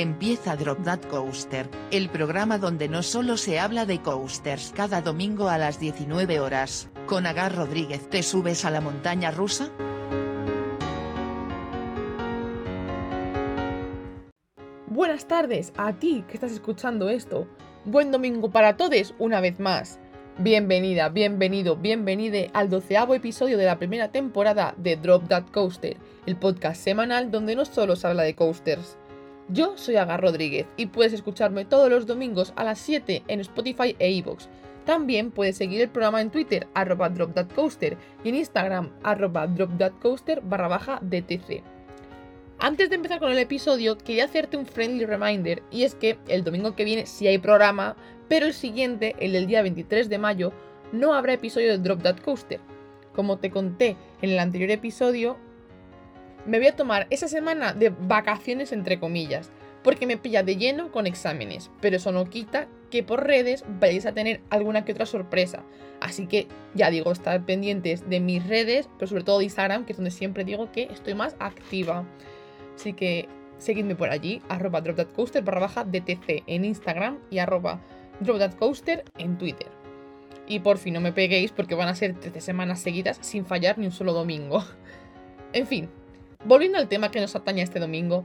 Empieza Drop That Coaster, el programa donde no solo se habla de coasters cada domingo a las 19 horas. Con Agar Rodríguez, ¿te subes a la montaña rusa? Buenas tardes a ti que estás escuchando esto. Buen domingo para todos una vez más. Bienvenida, bienvenido, bienvenide al doceavo episodio de la primera temporada de Drop That Coaster, el podcast semanal donde no solo se habla de coasters, yo soy Agar Rodríguez y puedes escucharme todos los domingos a las 7 en Spotify e iVoox. También puedes seguir el programa en Twitter, arroba dropthatcoaster, y en Instagram, arroba dropthatcoaster barra baja DTC. Antes de empezar con el episodio, quería hacerte un friendly reminder, y es que el domingo que viene sí hay programa, pero el siguiente, el del día 23 de mayo, no habrá episodio de Drop That Coaster. Como te conté en el anterior episodio, me voy a tomar esa semana de vacaciones entre comillas, porque me pilla de lleno con exámenes, pero eso no quita que por redes vayáis a tener alguna que otra sorpresa. Así que ya digo, estar pendientes de mis redes, pero sobre todo de Instagram, que es donde siempre digo que estoy más activa. Así que seguidme por allí, arroba en Instagram y arroba en Twitter. Y por fin no me peguéis porque van a ser 13 semanas seguidas sin fallar ni un solo domingo. En fin, Volviendo al tema que nos atañe este domingo,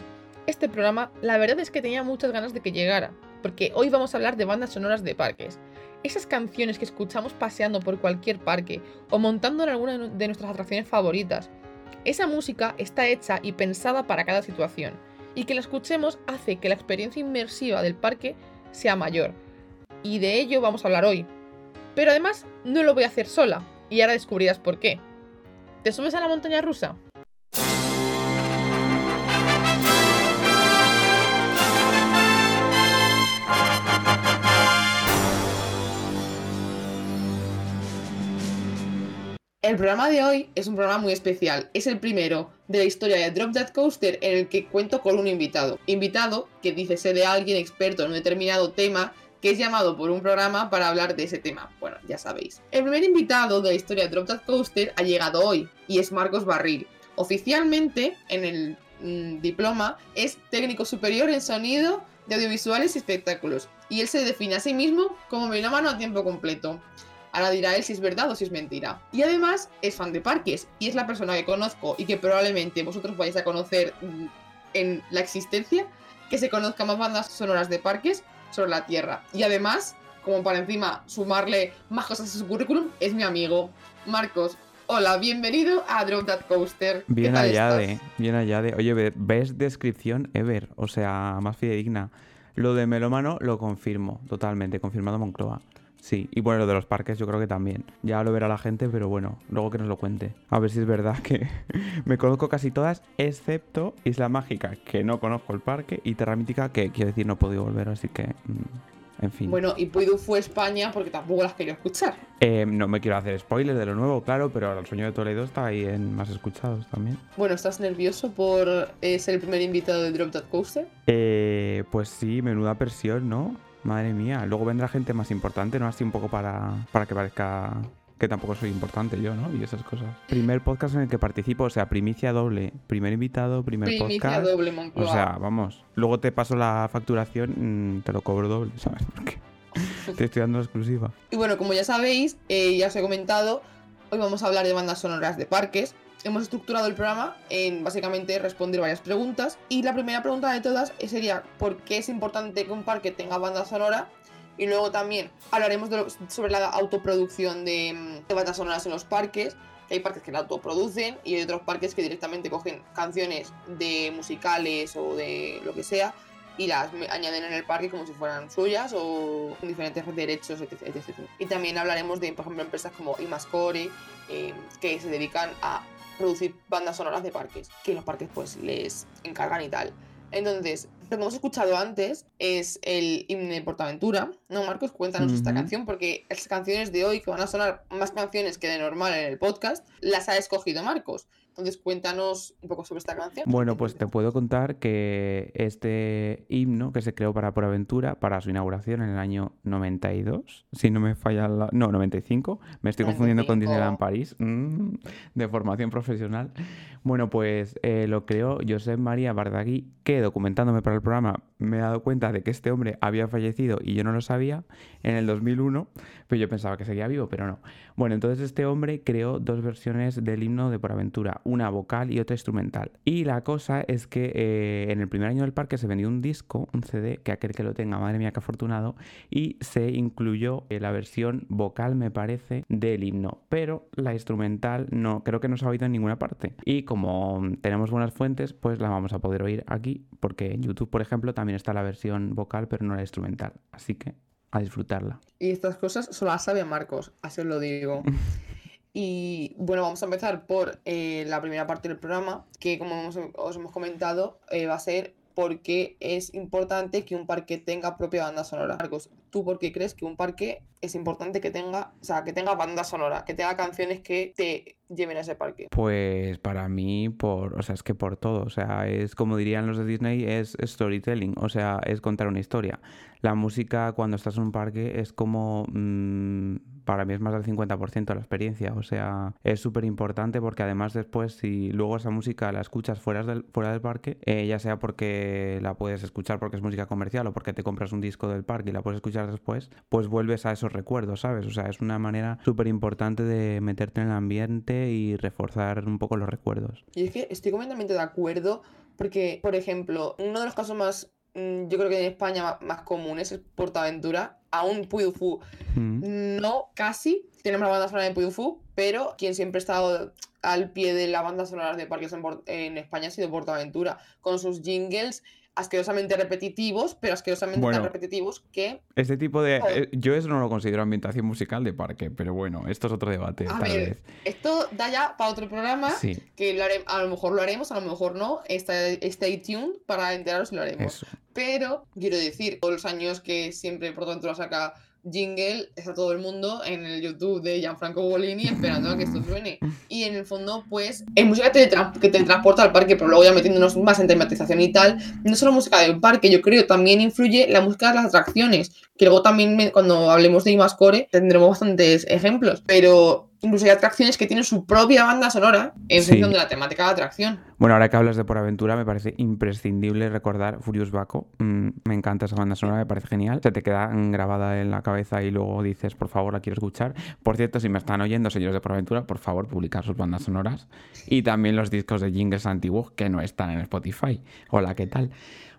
este programa la verdad es que tenía muchas ganas de que llegara, porque hoy vamos a hablar de bandas sonoras de parques. Esas canciones que escuchamos paseando por cualquier parque o montando en alguna de nuestras atracciones favoritas. Esa música está hecha y pensada para cada situación, y que la escuchemos hace que la experiencia inmersiva del parque sea mayor. Y de ello vamos a hablar hoy. Pero además no lo voy a hacer sola, y ahora descubrirás por qué. ¿Te subes a la montaña rusa? El programa de hoy es un programa muy especial. Es el primero de la historia de Drop That Coaster en el que cuento con un invitado. Invitado que dice ser de alguien experto en un determinado tema que es llamado por un programa para hablar de ese tema. Bueno, ya sabéis. El primer invitado de la historia de Drop That Coaster ha llegado hoy y es Marcos Barril. Oficialmente, en el mm, diploma, es técnico superior en sonido de audiovisuales y espectáculos. Y él se define a sí mismo como melómano a tiempo completo. Ahora dirá él si es verdad o si es mentira. Y además es fan de parques y es la persona que conozco y que probablemente vosotros vais a conocer mm, en la existencia, que se conozca más bandas sonoras de parques sobre la Tierra. Y además, como para encima sumarle más cosas a su currículum, es mi amigo Marcos. Hola, bienvenido a Drop That Coaster. Bien allá de, bien allá de. Oye, ves descripción ever, o sea, más fidedigna. Lo de melómano lo confirmo, totalmente, confirmado Moncloa. Sí, y bueno, lo de los parques yo creo que también. Ya lo verá la gente, pero bueno, luego que nos lo cuente. A ver si es verdad que me conozco casi todas, excepto Isla Mágica, que no conozco el parque, y Terra Mítica, que quiero decir no he podido volver, así que... Mm, en fin. Bueno, y Puidu fue España porque tampoco las quería escuchar. Eh, no me quiero hacer spoilers de lo nuevo, claro, pero El sueño de Toledo está ahí en más escuchados también. Bueno, ¿estás nervioso por eh, ser el primer invitado de Drop That Coaster? Eh, pues sí, menuda presión, ¿no? Madre mía, luego vendrá gente más importante, ¿no? Así un poco para, para que parezca que tampoco soy importante yo, ¿no? Y esas cosas. Primer podcast en el que participo, o sea, primicia doble. Primer invitado, primer primicia doble, Moncloa. O sea, vamos. Luego te paso la facturación, mm, te lo cobro doble, ¿sabes? Porque te estoy dando la exclusiva. Y bueno, como ya sabéis, eh, ya os he comentado, hoy vamos a hablar de bandas sonoras de parques hemos estructurado el programa en básicamente responder varias preguntas. Y la primera pregunta de todas sería: ¿por qué es importante que un parque tenga banda sonora? Y luego también hablaremos sobre la autoproducción de, bandas sonoras en los parques. hay parques que la autoproducen y hay otros parques que directamente cogen canciones de musicales o de lo que sea y las añaden en el parque como si fueran suyas o con diferentes derechos, etc, Y también hablaremos de, por ejemplo, empresas como Imascore, eh, que se dedican a producir bandas sonoras de parques, que los parques pues les encargan y tal. Entonces, lo que hemos escuchado antes es el himno de Portaventura, ¿no, Marcos? Cuéntanos esta canción, porque estas canciones de hoy, que van a sonar más canciones que de normal en el podcast, las ha escogido Marcos. Entonces cuéntanos un poco sobre esta canción. Bueno, pues te puedo contar que este himno que se creó para Por Aventura, para su inauguración en el año 92, si no me falla la... No, 95, me estoy confundiendo con Disneyland París, mm, de formación profesional. Bueno, pues eh, lo creó Josep María Bardagui, que documentándome para el programa me he dado cuenta de que este hombre había fallecido y yo no lo sabía en el 2001, pero yo pensaba que seguía vivo, pero no. Bueno, entonces este hombre creó dos versiones del himno de Por Aventura, una vocal y otra instrumental. Y la cosa es que eh, en el primer año del parque se vendió un disco, un CD, que aquel que lo tenga, madre mía, que afortunado, y se incluyó eh, la versión vocal, me parece, del himno, pero la instrumental no, creo que no se ha oído en ninguna parte. Y como tenemos buenas fuentes, pues la vamos a poder oír aquí, porque en YouTube, por ejemplo, también está la versión vocal, pero no la instrumental. Así que a disfrutarla. Y estas cosas solo las sabe Marcos, así os lo digo. Y bueno, vamos a empezar por eh, la primera parte del programa, que como os hemos comentado, eh, va a ser porque es importante que un parque tenga propia banda sonora. Marcos, ¿tú por qué crees que un parque es importante que tenga, o sea, que tenga banda sonora, que tenga canciones que te lleven a ese parque? Pues para mí, por, o sea, es que por todo, o sea, es como dirían los de Disney, es storytelling, o sea, es contar una historia. La música cuando estás en un parque es como... Mmm, para mí es más del 50% de la experiencia. O sea, es súper importante porque además después si luego esa música la escuchas fuera del, fuera del parque, eh, ya sea porque la puedes escuchar porque es música comercial o porque te compras un disco del parque y la puedes escuchar después, pues vuelves a esos recuerdos, ¿sabes? O sea, es una manera súper importante de meterte en el ambiente y reforzar un poco los recuerdos. Y es que estoy completamente de acuerdo porque, por ejemplo, uno de los casos más yo creo que en España más comunes es Portaventura aún Puy mm. no casi tenemos la banda sonora de Puy pero quien siempre ha estado al pie de la banda sonora de parques en, España ha sido Portaventura, con sus jingles asquerosamente repetitivos, pero asquerosamente tan repetitivos que... Este tipo de... Eh, yo eso no lo considero ambientación musical de parque, pero bueno, esto es otro debate. A ver, esto da ya para otro programa, que a lo mejor lo haremos, a lo mejor no, stay, stay tuned para enteraros si lo haremos. Pero, quiero decir, todos los años que siempre por tanto lo saca jingle está todo el mundo en el YouTube de Gianfranco Bolini esperando a que esto suene. Y en el fondo, pues, es música que te, transporta al parque, pero luego ya metiéndonos más en tematización y tal, no solo música del parque, yo creo también influye la música de las atracciones, que luego también cuando hablemos de Imascore tendremos bastantes ejemplos, pero incluso hay atracciones que tienen su propia banda sonora en función de la temática de la atracción. Bueno, ahora que hablas de Por Aventura, me parece imprescindible recordar Furious Baco. Mm, me encanta esa banda sonora, me parece genial. Se te queda grabada en la cabeza y luego dices, por favor, la quiero escuchar. Por cierto, si me están oyendo, señores de Por Aventura, por favor, publicar sus bandas sonoras. Y también los discos de jingles antiguos que no están en Spotify. Hola, ¿qué tal?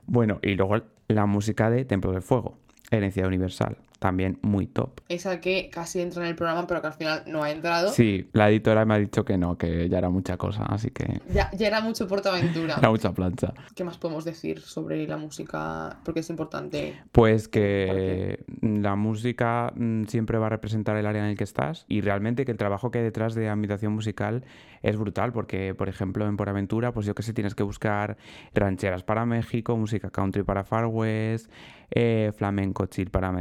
Bueno, y luego la música de Templo del Fuego, Herencia Universal también muy top. Esa que casi entra en el programa, pero que al final no ha entrado. Sí, la editora me ha dicho que no, que ya era mucha cosa, así que... Ya, ya era mucho Portaventura. era mucha plancha. ¿Qué más podemos decir sobre la música? Porque es importante. Pues que la música mm, siempre va a representar el área en el que estás y realmente que el trabajo que hay detrás de ambientación musical es brutal, porque, por ejemplo, en Por Aventura, pues yo que sé, tienes que buscar rancheras para México, música country para Far West, eh, flamenco chill para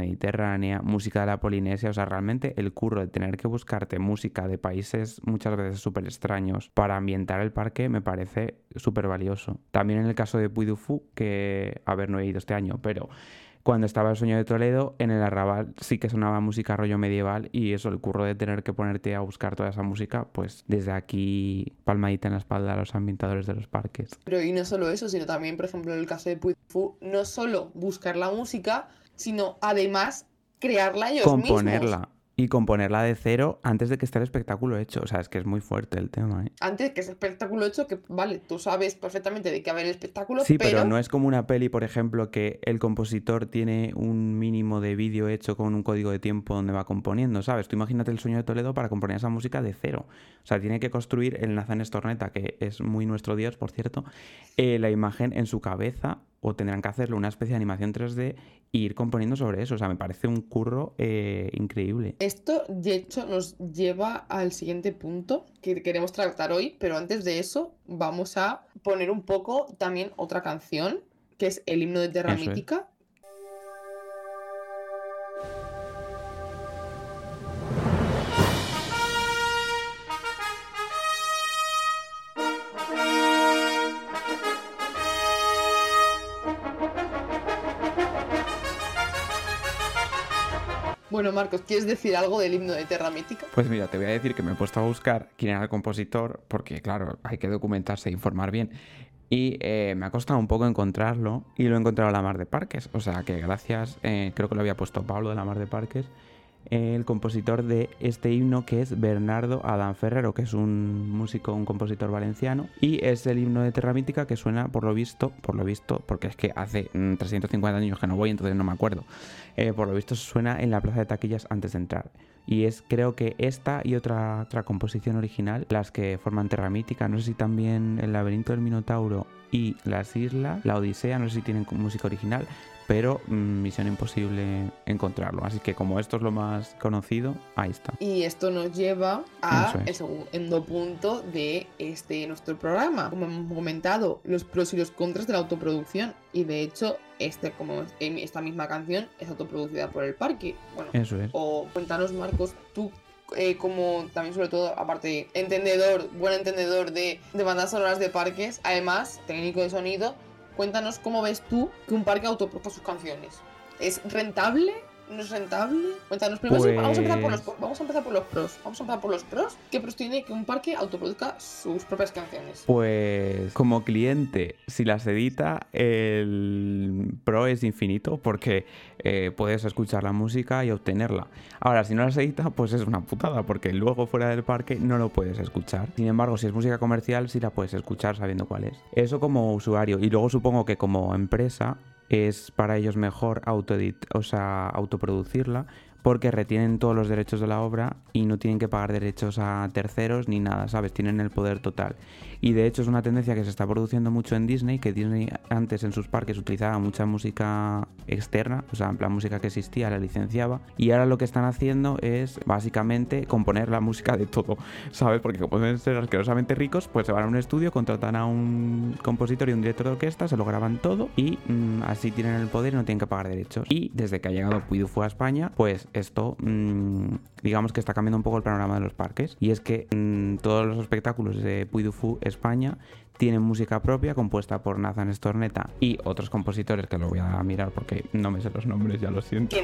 Mediterránea, música de la Polinesia, o sea, realmente el curro de tener que buscarte música de países muchas veces súper extraños para ambientar el parque me parece súper valioso. También en el caso de Puy que, a ver, no he ido este año, pero cuando estaba el sueño de Toledo, en el arrabal sí que sonaba música rollo medieval y eso, el curro de tener que ponerte a buscar toda esa música, pues desde aquí palmadita en la espalda a los ambientadores de los parques. Pero y no solo eso, sino también, por ejemplo, en el caso de Puifu, no solo buscar la música, sino además crearla ellos Componerla y componerla de cero antes de que esté el espectáculo hecho. O sea, es que es muy fuerte el tema. ¿eh? Antes de que ese espectáculo hecho, que vale, tú sabes perfectamente de qué haber el espectáculo. Sí, pero... no es como una peli, por ejemplo, que el compositor tiene un mínimo de vídeo hecho con un código de tiempo donde va componiendo, ¿sabes? Tú imagínate el sueño de Toledo para componer esa música de cero. O sea, tiene que construir el Nathan Storneta, que es muy nuestro Dios, por cierto, eh, la imagen en su cabeza o tendrán que hacerle una especie de animación 3D e ir componiendo sobre eso. O sea, me parece un curro eh, increíble. Esto, de hecho, nos lleva al siguiente punto que queremos tratar hoy, pero antes de eso vamos a poner un poco también otra canción, que es el himno de Terra Mítica. Bueno, Marcos, ¿quieres decir algo del himno de Terra Mítica? Pues mira, te voy a decir que me he puesto a buscar quién era el compositor, porque claro, hay que documentarse e informar bien. Y eh, me ha costado un poco encontrarlo y lo he encontrado a la Mar de Parques. O sea que gracias, eh, creo que lo había puesto Pablo de la Mar de Parques, el compositor de este himno que es Bernardo Adán Ferrero, que es un músico, un compositor valenciano. Y es el himno de Terra Mítica que suena, por lo visto, por lo visto, porque es que hace 350 mm, años que no voy, entonces no me acuerdo. Eh, por lo visto suena en la plaza de taquillas antes de entrar. Y es creo que esta y otra, otra composición original, las que forman Terra Mítica, no sé si también El laberinto del Minotauro y Las Islas, La Odisea, no sé si tienen música original, pero mm, misión imposible encontrarlo. Así que como esto es lo más conocido, ahí está. Y esto nos lleva a el segundo punto de este nuestro programa. Como hemos comentado, los pros y los contras de la autoproducción. Y de hecho, este, como esta misma canción es autoproducida por el parque. Bueno, eso es. O cuéntanos, Marcos, tú eh, como también sobre todo, aparte, entendedor, buen entendedor de, de bandas sonoras de parques, además, técnico de sonido, Cuéntanos cómo ves tú que un parque autoproduzca sus canciones. ¿Es rentable? ¿No es rentable? Cuéntanos primero. Vamos, a empezar por los, pros. Vamos a empezar por los pros. ¿Qué pros tiene que un parque autoproduzca sus propias canciones? Pues como cliente, si las edita, el pro es infinito porque eh, puedes escuchar la música y obtenerla. Ahora, si no las edita, pues es una putada porque luego fuera del parque no lo puedes escuchar. Sin embargo, si es música comercial, sí la puedes escuchar sabiendo cuál es. Eso como usuario. Y luego supongo que como empresa es para ellos mejor o sea, autoproducirla porque retienen todos los derechos de la obra y no tienen que pagar derechos a terceros ni nada, ¿sabes? Tienen el poder total. Y de hecho es una tendencia que se está produciendo mucho en Disney, que Disney antes en sus parques utilizaba mucha música externa, o sea, en plan música que existía, la licenciaba, y ahora lo que están haciendo es básicamente componer la música de todo, ¿sabes? Porque como pueden ser asquerosamente ricos, pues se van a un estudio, contratan a un compositor y un director de orquesta, se lo graban todo y mm, así tienen el poder y no tienen que pagar derechos. Y desde que ha llegado Puy a España, pues esto mm, digamos que está cambiando un poco el panorama de los parques y es que mm, todos los espectáculos de Puy España tienen música propia compuesta por Nathan Storneta y otros compositores que lo voy a mirar porque no me sé los nombres, ya lo siento.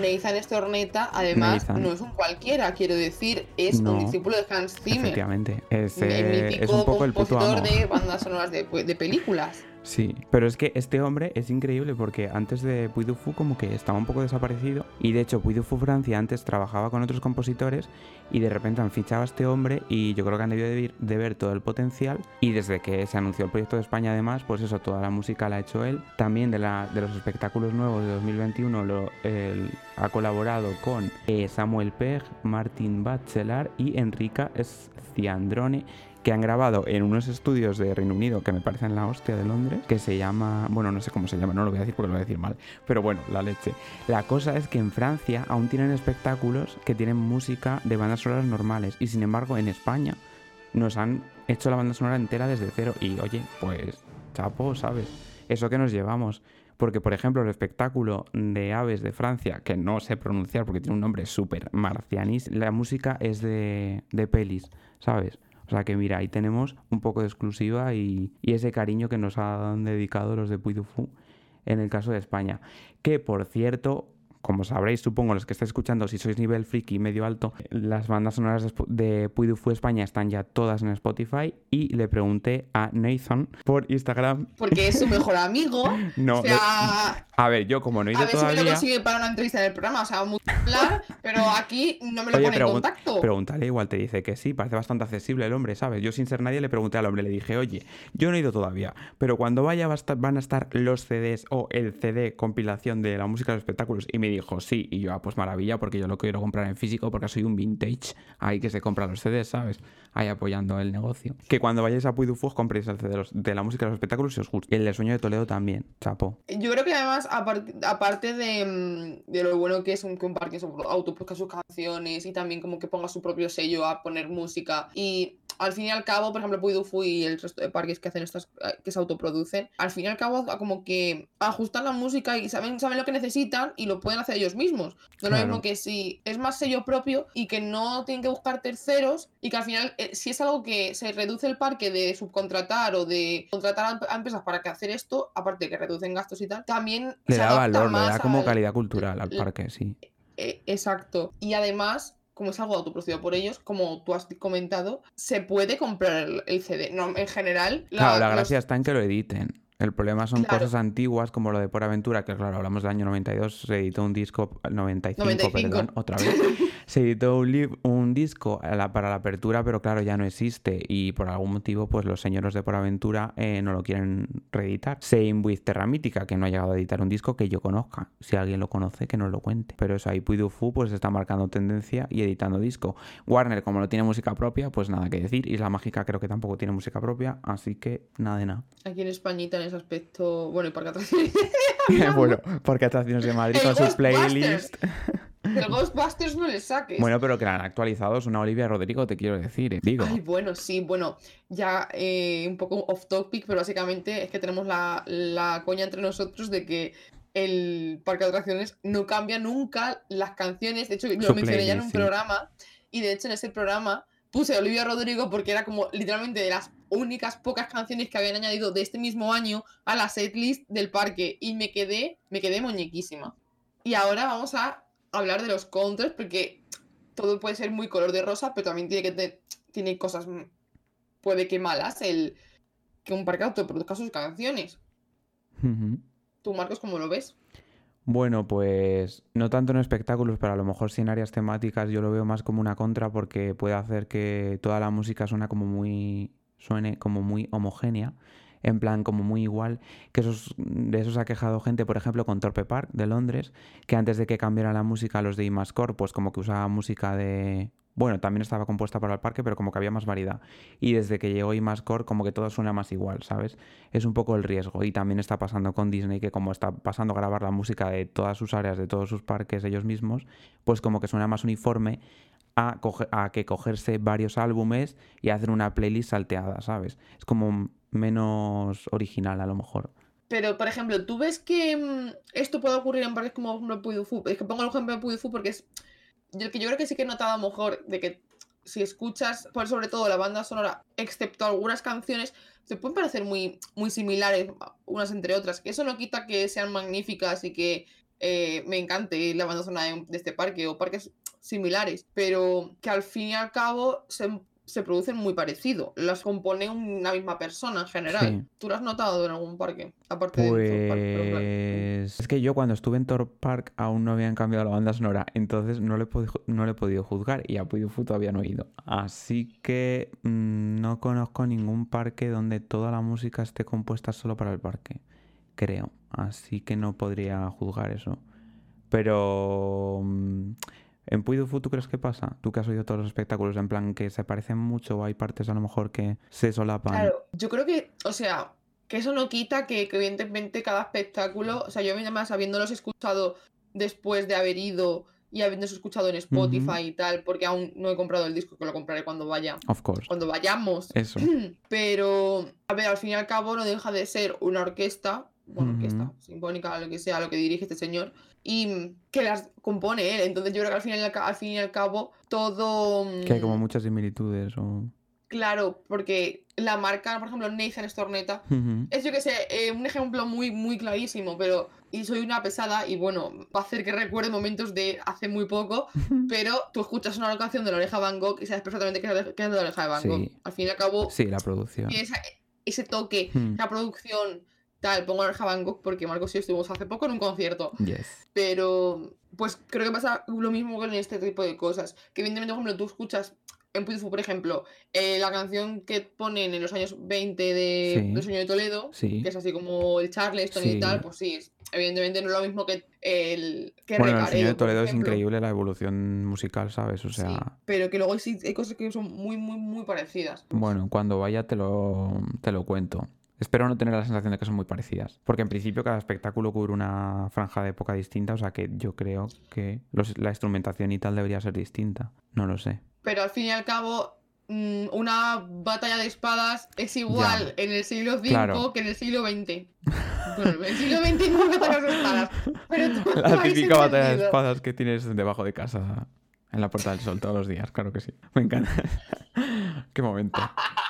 Nathan Storneta, además, no es un cualquiera, quiero decir, es un discípulo de Hans Zimmer. Efectivamente, es, eh, es un poco el puto amo. de bandas sonoras de, de películas. Sí, pero es que este hombre es increíble porque antes de Puy du como que estaba un poco desaparecido y de hecho Puy du Francia antes trabajaba con otros compositores y de repente han fichado a este hombre y yo creo que han debido de, ver todo el potencial y desde que se anunció el proyecto de España además, pues eso, toda la música la ha hecho él. También de, la, de los espectáculos nuevos de 2021 lo, ha colaborado con eh, Samuel Peg, Martin Bachelard y Enrica Sciandrone que han grabado en unos estudios de Reino Unido que me parecen la hostia de Londres, que se llama, bueno, no sé cómo se llama, no lo voy a decir porque lo voy a decir mal, pero bueno, la leche. La cosa es que en Francia aún tienen espectáculos que tienen música de bandas sonoras normales y sin embargo en España nos han hecho la banda sonora entera desde cero y oye, pues chapo, ¿sabes? Eso que nos llevamos. Porque, por ejemplo, el espectáculo de aves de Francia, que no sé pronunciar porque tiene un nombre súper marcianis, la música es de, de pelis, ¿sabes? O sea que mira, ahí tenemos un poco de exclusiva y, ese cariño que nos han dedicado los de Puy en el caso de España. Que por cierto, como sabréis, supongo los que estáis escuchando, si sois nivel friki medio alto, las bandas sonoras de Puy España están ya todas en Spotify y le pregunté a Nathan por Instagram. Porque es su mejor amigo. no, o sea... a ver, yo como no he ido a ver todavía... si me lo consigue para una entrevista en el programa, o sea, muy pero aquí no me lo pone en contacto. Pregúntale, igual te dice que sí, parece bastante accesible el hombre, ¿sabes? Yo sin ser nadie le pregunté al hombre, le dije, oye, yo no he ido todavía, pero cuando vaya van a estar los CDs o el CD compilación de la música de los espectáculos y me dijo sí. Y yo, ah, pues maravilla, porque yo lo quiero comprar en físico porque soy un vintage ahí que se compra los CDs, ¿sabes? Ahí apoyando el negocio. Que cuando vayáis a Puy du compréis el CD de la música de los espectáculos y os gusta. El de Sueño de Toledo también, chapo. Yo creo que además, aparte de, de, lo bueno que es un, que un parque autopusca sus canciones y también como que ponga su propio sello a poner música y al fin y al cabo, por ejemplo, Puidufu y el resto de parques que hacen estas, eh, que se autoproducen, al fin y al cabo, como que ajustan la música y saben, saben lo que necesitan y lo pueden hacer ellos mismos. No es lo mismo que si es más sello propio y que no tienen que buscar terceros y que al final, eh, si es algo que se reduce el parque de subcontratar o de contratar a empresas para que hacer esto, aparte de que reducen gastos y tal, también. Le da valor, le da como calidad cultural al parque, sí. Eh, exacto. Y además como es algo autoproducido por ellos, como tú has comentado, se puede comprar el, CD. No, en general, la- Claro, la los- gracia está en que lo editen. El problema son Claro. cosas antiguas como lo de Por Aventura, que claro, hablamos del año 92, se editó un disco, 95, 95. perdón, otra vez. Se editó un, disco la- para la apertura, pero claro, ya no existe y por algún motivo pues los señores de Por Aventura eh, no lo quieren reeditar. Same with Terra Mítica, que no ha llegado a editar un disco que yo conozca. Si alguien lo conoce, que nos lo cuente. Pero eso ahí Puidufu pues está marcando tendencia y editando disco. Warner, como no tiene música propia, pues nada que decir. Isla Mágica creo que tampoco tiene música propia, así que nada de nada. Aquí en Españita, en ese aspecto, bueno, y Parque Atracciones. bueno, porque atracciones de Madrid con su Ghostbusters. El Ghostbusters no le saques. Bueno, pero que la han actualizado es una Olivia Rodrigo, te quiero decir. eh. Digo, Ay, bueno, sí, bueno, ya eh, un poco off topic, pero básicamente es que tenemos la, la coña entre nosotros de que el parque de atracciones no cambia nunca las canciones. De hecho, lo Su mencioné ya en un sí. programa, y de hecho en ese programa puse Olivia Rodrigo porque era como literalmente de las únicas pocas canciones que habían añadido de este mismo año a la setlist del parque, y me quedé, me quedé muñequísima. Y ahora vamos a hablar de los contras, porque todo puede ser muy color de rosa, pero también tiene que te- tiene cosas mm, puede que malas el que un parque autoproduzca sus canciones. Ujú. ¿Tú, Marcos, cómo lo ves? Bueno, pues no tanto en espectáculos, pero a lo mejor sí en áreas temáticas yo lo veo más como una contra porque puede hacer que toda la música suena como muy suene como muy homogénea, en plan como muy igual, que esos, de eso se ha quejado gente, por ejemplo, con Torpe Park de Londres, que antes de que cambiara la música a los de Imascore, pues como que usaba música de bueno, también estaba compuesta para el parque, pero como que había más variedad. Y desde que llegó Imascore, como que todo suena más igual, ¿sabes? Es un poco el riesgo. Y también está pasando con Disney, que como está pasando a grabar la música de todas sus áreas, de todos sus parques ellos mismos, pues como que suena más uniforme a, a que cogerse varios álbumes y hacer una playlist salteada, ¿sabes? Es como menos original a lo mejor. Pero, por ejemplo, ¿tú ves que mm, esto puede ocurrir en parques como por ejemplo Fou? Es que pongo el ejemplo de Fou porque es yo, que yo creo que sí que he notado mejor de que si escuchas, por sobre todo la banda sonora, excepto algunas canciones, se pueden parecer muy, muy similares unas entre otras. Eso no quita que sean magníficas y que eh, me encante la banda sonora de, de este parque o parques similares, pero que al fin y al cabo se, se producen muy parecido. Las compone una misma persona en general. Sí. ¿Tú lo has notado en algún parque? Aparte de Thorpe Park, pero claro. Pues es que yo cuando estuve en Thor Park aún no habían cambiado la banda sonora, entonces no le he podido, no le he podido juzgar y a Puy du Fou todavía no he ido. Así que mm, no conozco ningún parque donde toda la música esté compuesta solo para el parque, creo. Así que no podría juzgar eso. Pero mm, en Puy du Fou, ¿tú crees que pasa? Tú que has oído todos los espectáculos, en plan que se parecen mucho o hay partes a lo mejor que se solapan. Claro, yo creo que, o sea, que eso no quita que, que evidentemente cada espectáculo, o sea, yo además habiéndolos escuchado después de haber ido y habiéndolos escuchado en Spotify y tal, porque aún no he comprado el disco, que lo compraré cuando vaya, Of course. cuando vayamos. Eso. Pero, a ver, al fin y al cabo no deja de ser una orquesta, bueno, orquesta Ujú. sinfónica, lo que sea, lo que dirige este señor, y que las compone él. Entonces yo creo que al fin y al, fin y al cabo todo... Que hay como mm, muchas similitudes o... Claro, porque la marca, por ejemplo, Nathan Storneta, Ujú. es yo que sé, eh, un ejemplo muy, muy clarísimo, pero. Y soy una pesada, y bueno, va a hacer que recuerde momentos de hace muy poco, pero tú escuchas una canción de la oreja Van Gogh y sabes perfectamente que es de la oreja de Van Gogh. Sí. Al fin y al cabo, Sí, la producción. esa- ese toque, Hmm. la producción, tal, pongo oreja Van Gogh porque Marcos y yo estuvimos hace poco en un concierto. Yes. Pero, pues creo que pasa lo mismo con este tipo de cosas. Que evidentemente, por ejemplo, tú escuchas en Fou, por ejemplo, eh, la canción que ponen en los años 20 de, Sí. del Sueño de Toledo, Sí. que es así como el Charleston Sí. y tal, pues sí, es- evidentemente no es lo mismo que el que Bueno, el Señor de Toledo es increíble la evolución musical, ¿sabes? O sea, pero que luego sí hay cosas que son muy, muy, muy parecidas. bueno, cuando vaya te lo, te lo cuento. Espero no tener la sensación de que son muy parecidas. Porque en principio cada espectáculo cubre una franja de época distinta, o sea que yo creo que los- la instrumentación y tal debería ser distinta. No lo sé. Pero al fin y al cabo, mm, una batalla de espadas es igual en el siglo V Claro. que en el siglo XX. Bueno, en el siglo XX no hay batallas de espadas. Pero tú La habéis típica batalla de espadas que tienes debajo de casa en la Puerta del Sol todos los días, claro que sí. Me encanta. Qué momento.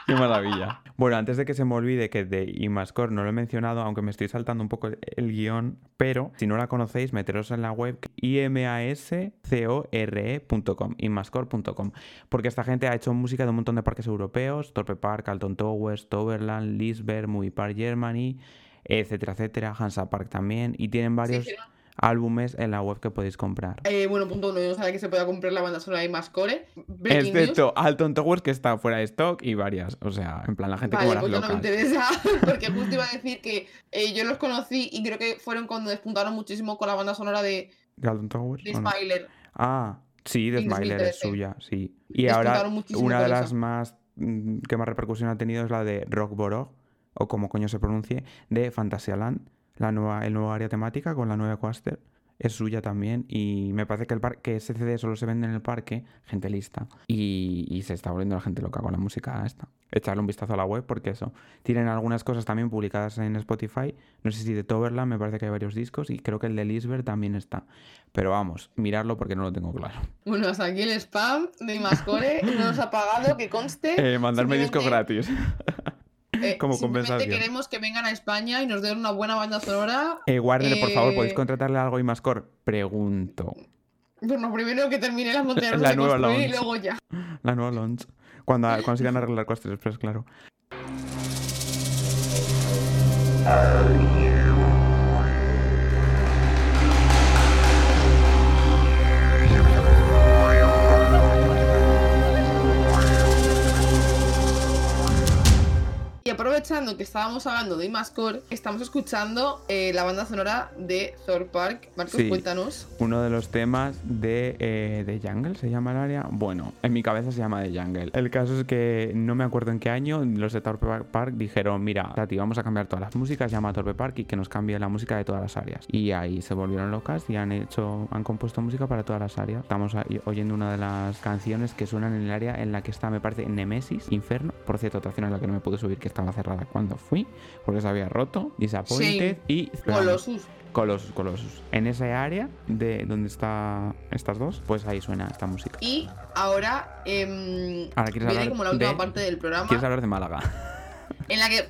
Qué maravilla. Bueno, antes de que se me olvide que de Imascore no lo he mencionado, aunque me estoy saltando un poco el, guion, pero si no la conocéis, meteros en la web imascore.com, imascore.com, porque esta gente ha hecho música de un montón de parques europeos, Torpe Park, Alton Towers, Toverland, Lisberg, Movie Park Germany, etcétera, etcétera, Hansa Park también, y tienen varios Sí, sí, álbumes en la web que podéis comprar. Eh, bueno, punto uno, yo no sabía que se podía comprar la banda sonora de Mascore. Breaking news. Excepto Alton Towers, que está fuera de stock, y varias. O sea, en plan, la gente Vale, como pues las ya no me locas. interesa, porque justo iba a decir que eh, yo los conocí y creo que fueron cuando despuntaron muchísimo con la banda sonora de, ¿De Alton Towers? de o no? Smiler. Ah, sí, de Smiler es 2013. suya, sí. Y ahora una de las más mm, que más repercusión ha tenido es la de Rock Borog, o como coño se pronuncie, de Fantasyland, la nueva, el nuevo área temática con la nueva coaster. Es suya también y me parece que, el par- que ese CD solo se vende en el parque, gente lista. Y, y se está volviendo la gente loca con la música esta. Echarle un vistazo a la web porque eso. Tienen algunas cosas también publicadas en Spotify. No sé si de Toverland me parece que hay varios discos y creo que el de Lisbeth también está. Pero vamos, mirarlo porque no lo tengo claro. Bueno, hasta aquí el spam de Mascore. No nos ha pagado, que conste. Eh, mandarme discos gratis. eh, como simplemente compensación. queremos que vengan a España y nos den una buena banda sonora. Eh, Warner, por favor, ¿podéis Eh, contratarle algo y más core? Pregunto. Bueno, primero que termine las montañas La de nueva construir y launch. luego ya. La nueva launch. Cuando consigan arreglar Coaster Express, claro. Y aprovechando que estábamos hablando de Imascore, estamos escuchando eh, la banda sonora de Thor Park. Marcos, Sí. cuéntanos. Uno de los temas de, eh, de Jungle, ¿se llama el área? Bueno, en mi cabeza se llama The Jungle. El caso es que no me acuerdo en qué año los de Torpe Park dijeron, mira, Tati, vamos a cambiar todas las músicas, llama a Torpe Park y que nos cambie la música de todas las áreas. Y ahí se volvieron locas y han hecho, han compuesto música para todas las áreas. Estamos oyendo una de las canciones que suenan en el área en la que está, me parece, Nemesis, Inferno. Por cierto, otra en la que no me pude subir, que estaba cerrada cuando fui, porque se había roto, Disappointed y... Colossus. Colossus, Colossus. En esa área de donde está estas dos, pues ahí suena esta música. Y ahora, em, Ahora, ¿quieres viene hablar como la última de- parte del programa ¿Quieres hablar de Málaga? en la que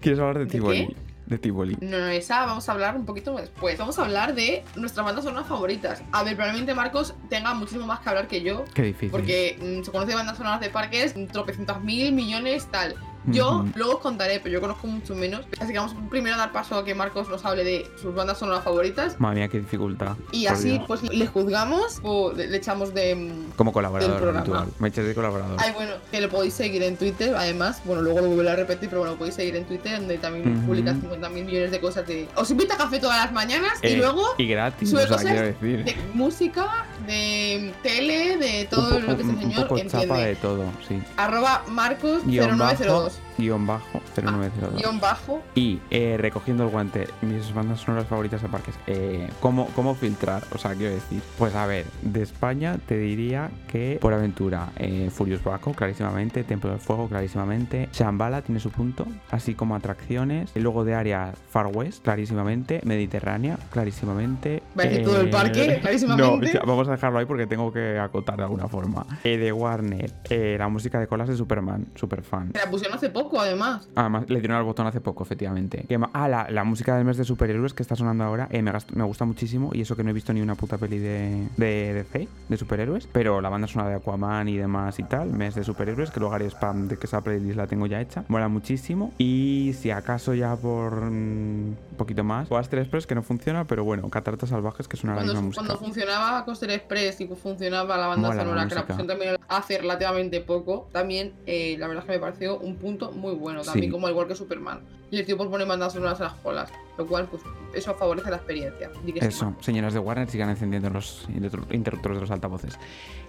¿Quieres hablar de ¿De Tivoli? qué? De Tivoli. No, no, esa vamos a hablar un poquito después. Vamos a hablar de nuestras bandas sonoras favoritas. A ver, probablemente Marcos tenga muchísimo más que hablar que yo. Qué difícil. Porque mm, se conoce bandas sonoras de parques, tropecientas mil millones, tal. Yo luego os contaré, pero yo conozco mucho menos. Así que vamos primero a dar paso a que Marcos nos hable de sus bandas sonoras favoritas. Madre mía, qué dificultad. Y así, Dios. pues le juzgamos o le echamos de. mm, Como colaborador. Me eches de colaborador. Ay, bueno, que lo podéis seguir en Twitter, además. Bueno, luego lo volveré a repetir, pero bueno, lo podéis seguir en Twitter, donde también Ujú. publica 50.000 millones de cosas de. Os invita a café todas las mañanas y Eh, luego Y gratis, sube o sea, cosas quiero decir. de música, de tele, de todo lo que ese un- un señor poco entiende. chapa de todo, sí. Arroba Marcos Guión bajo, 0902. Guion bajo, 0902. Guión bajo. Y eh, recogiendo el guante, mis bandas sonoras favoritas de parques. Eh, ¿cómo, ¿Cómo filtrar? O sea, quiero decir. Pues a ver, de España te diría que por aventura, eh, Furious Baco, clarísimamente. Templo del Fuego, clarísimamente. Shambhala tiene su punto, así como atracciones. Y luego de área Far West, clarísimamente. Mediterránea, clarísimamente. Decir todo el parque, clarísimamente. No, vamos a dejarlo ahí porque tengo que acotar de alguna forma. Eh, de Warner, eh, la música de colas de Superman, super fan. La pusieron hace poco, además. Además, le dieron al botón hace poco, efectivamente. ¿Qué ma- Ah, la, la música del mes de superhéroes que está sonando ahora eh, me, me gusta muchísimo. Y eso que no he visto ni una puta peli de, de DC, de superhéroes. Pero la banda sonora de Aquaman y demás y tal, mes de superhéroes, que luego haré spam de que esa playlist la tengo ya hecha. Mola muchísimo. Y si acaso ya por mm, un poquito más, o Aster Express, que no funciona, pero bueno, Cataratas Salvajes, que suena la Cuando, misma música. cuando funcionaba Coaster Express y funcionaba la banda Mola la sonora, que la pusieron también hace relativamente poco, también eh, la verdad es que me pareció un punto muy bueno, también Sí. como igual que Superman. Y el tío pues pone bandas sonoras a las colas, lo cual pues eso favorece la experiencia. Sí, Eso, señoras de Warner, sigan encendiendo los interru- interruptores de los altavoces.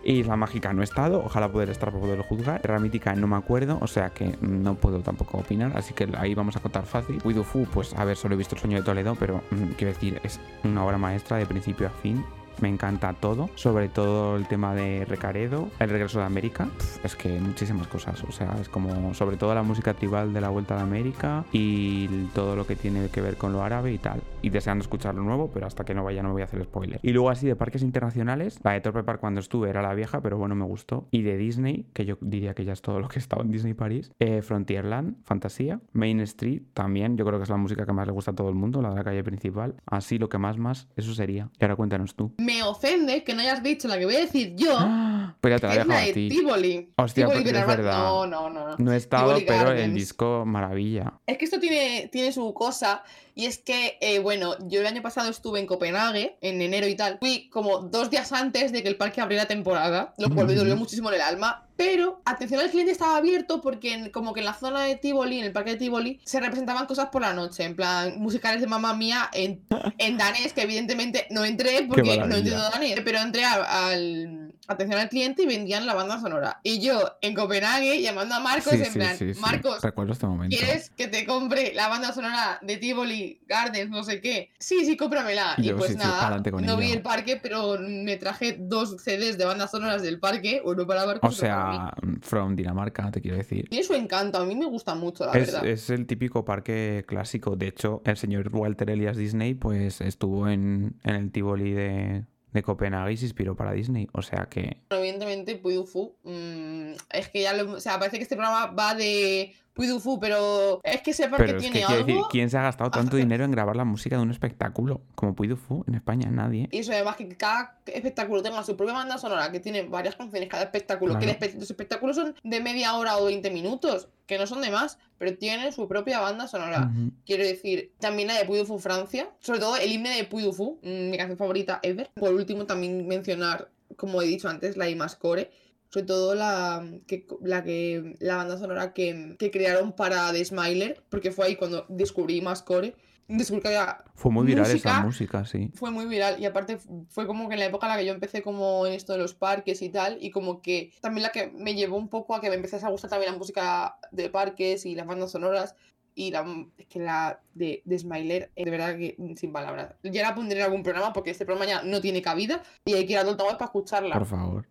Isla Mágica no he estado, ojalá poder estar para poderlo juzgar. Terra Mítica no me acuerdo, o sea que no puedo tampoco opinar, así que ahí vamos a contar fácil. Widow Fu, pues a ver, solo he visto el sueño de Toledo, pero mm, quiero decir, es una obra maestra de principio a fin me encanta todo, sobre todo el tema de Recaredo, el regreso de América, es que muchísimas cosas, o sea, es como sobre todo la música tribal de la vuelta de América y todo lo que tiene que ver con lo árabe y tal. Y deseando escuchar lo nuevo, pero hasta que no vaya no voy a hacer spoiler. Y luego así de parques internacionales, la de Torpe Park cuando estuve era la vieja, pero bueno, me gustó. Y de Disney, que yo diría que ya es todo lo que he estado en Disney París, eh, Frontierland, Fantasía, Main Street también, yo creo que es la música que más le gusta a todo el mundo, la de la calle principal. Así lo que más más, eso sería. Y ahora cuéntanos tú. Me ofende que no hayas dicho la que voy a decir yo, Pues ya te la dejo la a de ti. Tivoli. Hostia, Tivoli es verdad. No, no, no. no. No he estado, Tivoli pero el Gardens. disco maravilla. Es que esto tiene, tiene su cosa. Y es que, eh, bueno, yo el año pasado estuve en Copenhague, en enero y tal. Fui como dos días antes de que el parque abriera temporada, lo cual me dolió muchísimo en el alma. Pero atención al cliente estaba abierto porque en- como que en la zona de Tivoli, en el parque de Tivoli, se representaban cosas por la noche, en plan musicales de mamá mía en, en danés, que evidentemente no entré porque no entiendo danés, pero entré al, al- atención al cliente y vendían la banda sonora. Y yo en Copenhague llamando a Marcos Sí, en sí, plan, sí. Marcos, Recuerdo este momento. ¿Quieres que te compre la banda sonora de Tivoli Gardens, no sé qué? Sí, sí, cómpramela. Y pues nada, no vi el parque, pero me traje dos CDs de bandas sonoras del parque, uno para Marcos O para mí. sea, from Dinamarca, te quiero decir. Tiene su encanto, a mí me gusta mucho, la Es, verdad. es el típico parque clásico. De hecho, el señor Walter Elias Disney, pues estuvo en, en el Tivoli de, de Copenhague y se inspiró para Disney. O sea que. Evidentemente, Puy Du Fu, mm, es que ya lo, o sea, parece que este programa va de Puy Du Fu, pero es que parque Pero es tiene que algo. decir, ¿quién se ha gastado tanto hasta- dinero en grabar la música de un espectáculo como Puy Du Fu en España? Nadie. Y eso además que cada espectáculo tenga su propia banda sonora, que tiene varias canciones cada espectáculo, que Claro. espe- los espectáculos son de media hora o 20 minutos, que no son de más, pero tienen su propia banda sonora. Ujú. Quiero decir, también la de Puy Du Fu Francia, sobre todo el himno de Puy Du Fu, mm, mi canción favorita ever. Por último, también mencionar, como he dicho antes, la Imascore, sobre todo la que, la que la banda sonora que, que crearon para The Smiler, porque fue ahí cuando descubrí Imascore. Descubrí que había Fue muy viral esa música sí. fue muy viral y aparte fu- fue como que en la época en la que yo empecé como en esto de los parques y tal y como que también la que me llevó un poco a que me empezase a gustar también la música de parques y las bandas sonoras y la es que la de, de Smiler eh, de verdad que mm, sin palabras ya la pondré en algún programa porque este programa ya no tiene cabida y hay que ir a Web para escucharla Por favor.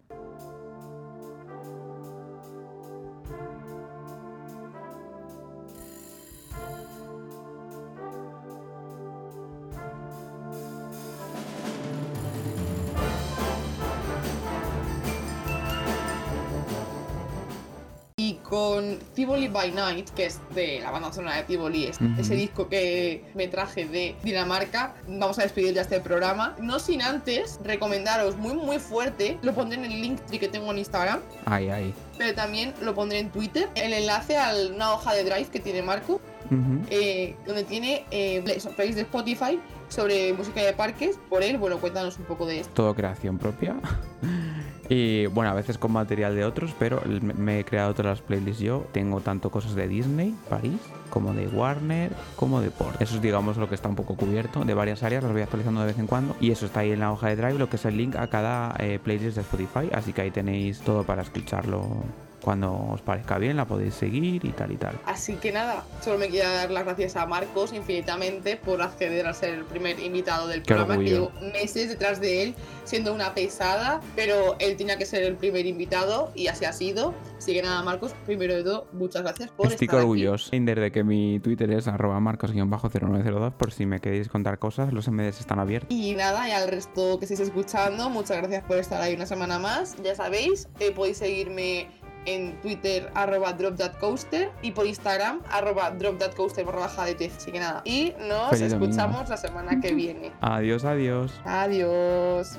Tivoli by Night, que es de la banda sonora de Tivoli, es- ese disco que me traje de Dinamarca, vamos a despedir ya este programa. No sin antes recomendaros muy muy fuerte, lo pondré en el link que tengo en Instagram, Ay, ay. pero también lo pondré en Twitter, el enlace a una hoja de Drive que tiene Marco, eh, donde tiene eh, playlist de Spotify sobre música de parques. Por él, bueno, cuéntanos un poco de esto. todo creación propia. Y bueno, a veces con material de otros, pero me- he creado todas las playlists yo. Tengo tanto cosas de Disney, París, como de Warner, como de Port. Eso es, digamos, lo que está un poco cubierto de varias áreas, las voy actualizando de vez en cuando. Y eso está ahí en la hoja de Drive, lo que es el link a cada eh, playlist de Spotify. Así que ahí tenéis todo para escucharlo cuando os parezca bien, la podéis seguir y tal y tal. Así que nada, solo me quiero dar las gracias a Marcos infinitamente por acceder a ser el primer invitado del Qué programa, que llevo meses detrás de él siendo una pesada, pero él tenía que ser el primer invitado y así ha sido. Así que nada, Marcos, primero de todo, muchas gracias por Estoy estar aquí. orgulloso de que mi Twitter es arroba marcos-0902 por si me queréis contar cosas, los MDs están abiertos. Y nada, y al resto que estéis escuchando, muchas gracias por estar ahí una semana más. Ya sabéis, eh, podéis seguirme en Twitter arroba dropthatcoaster y por Instagram arroba dropthatcoaster barra baja de tez. Así que nada, y nos Feliz domingo. escuchamos la semana que viene. Adiós, adiós. Adiós.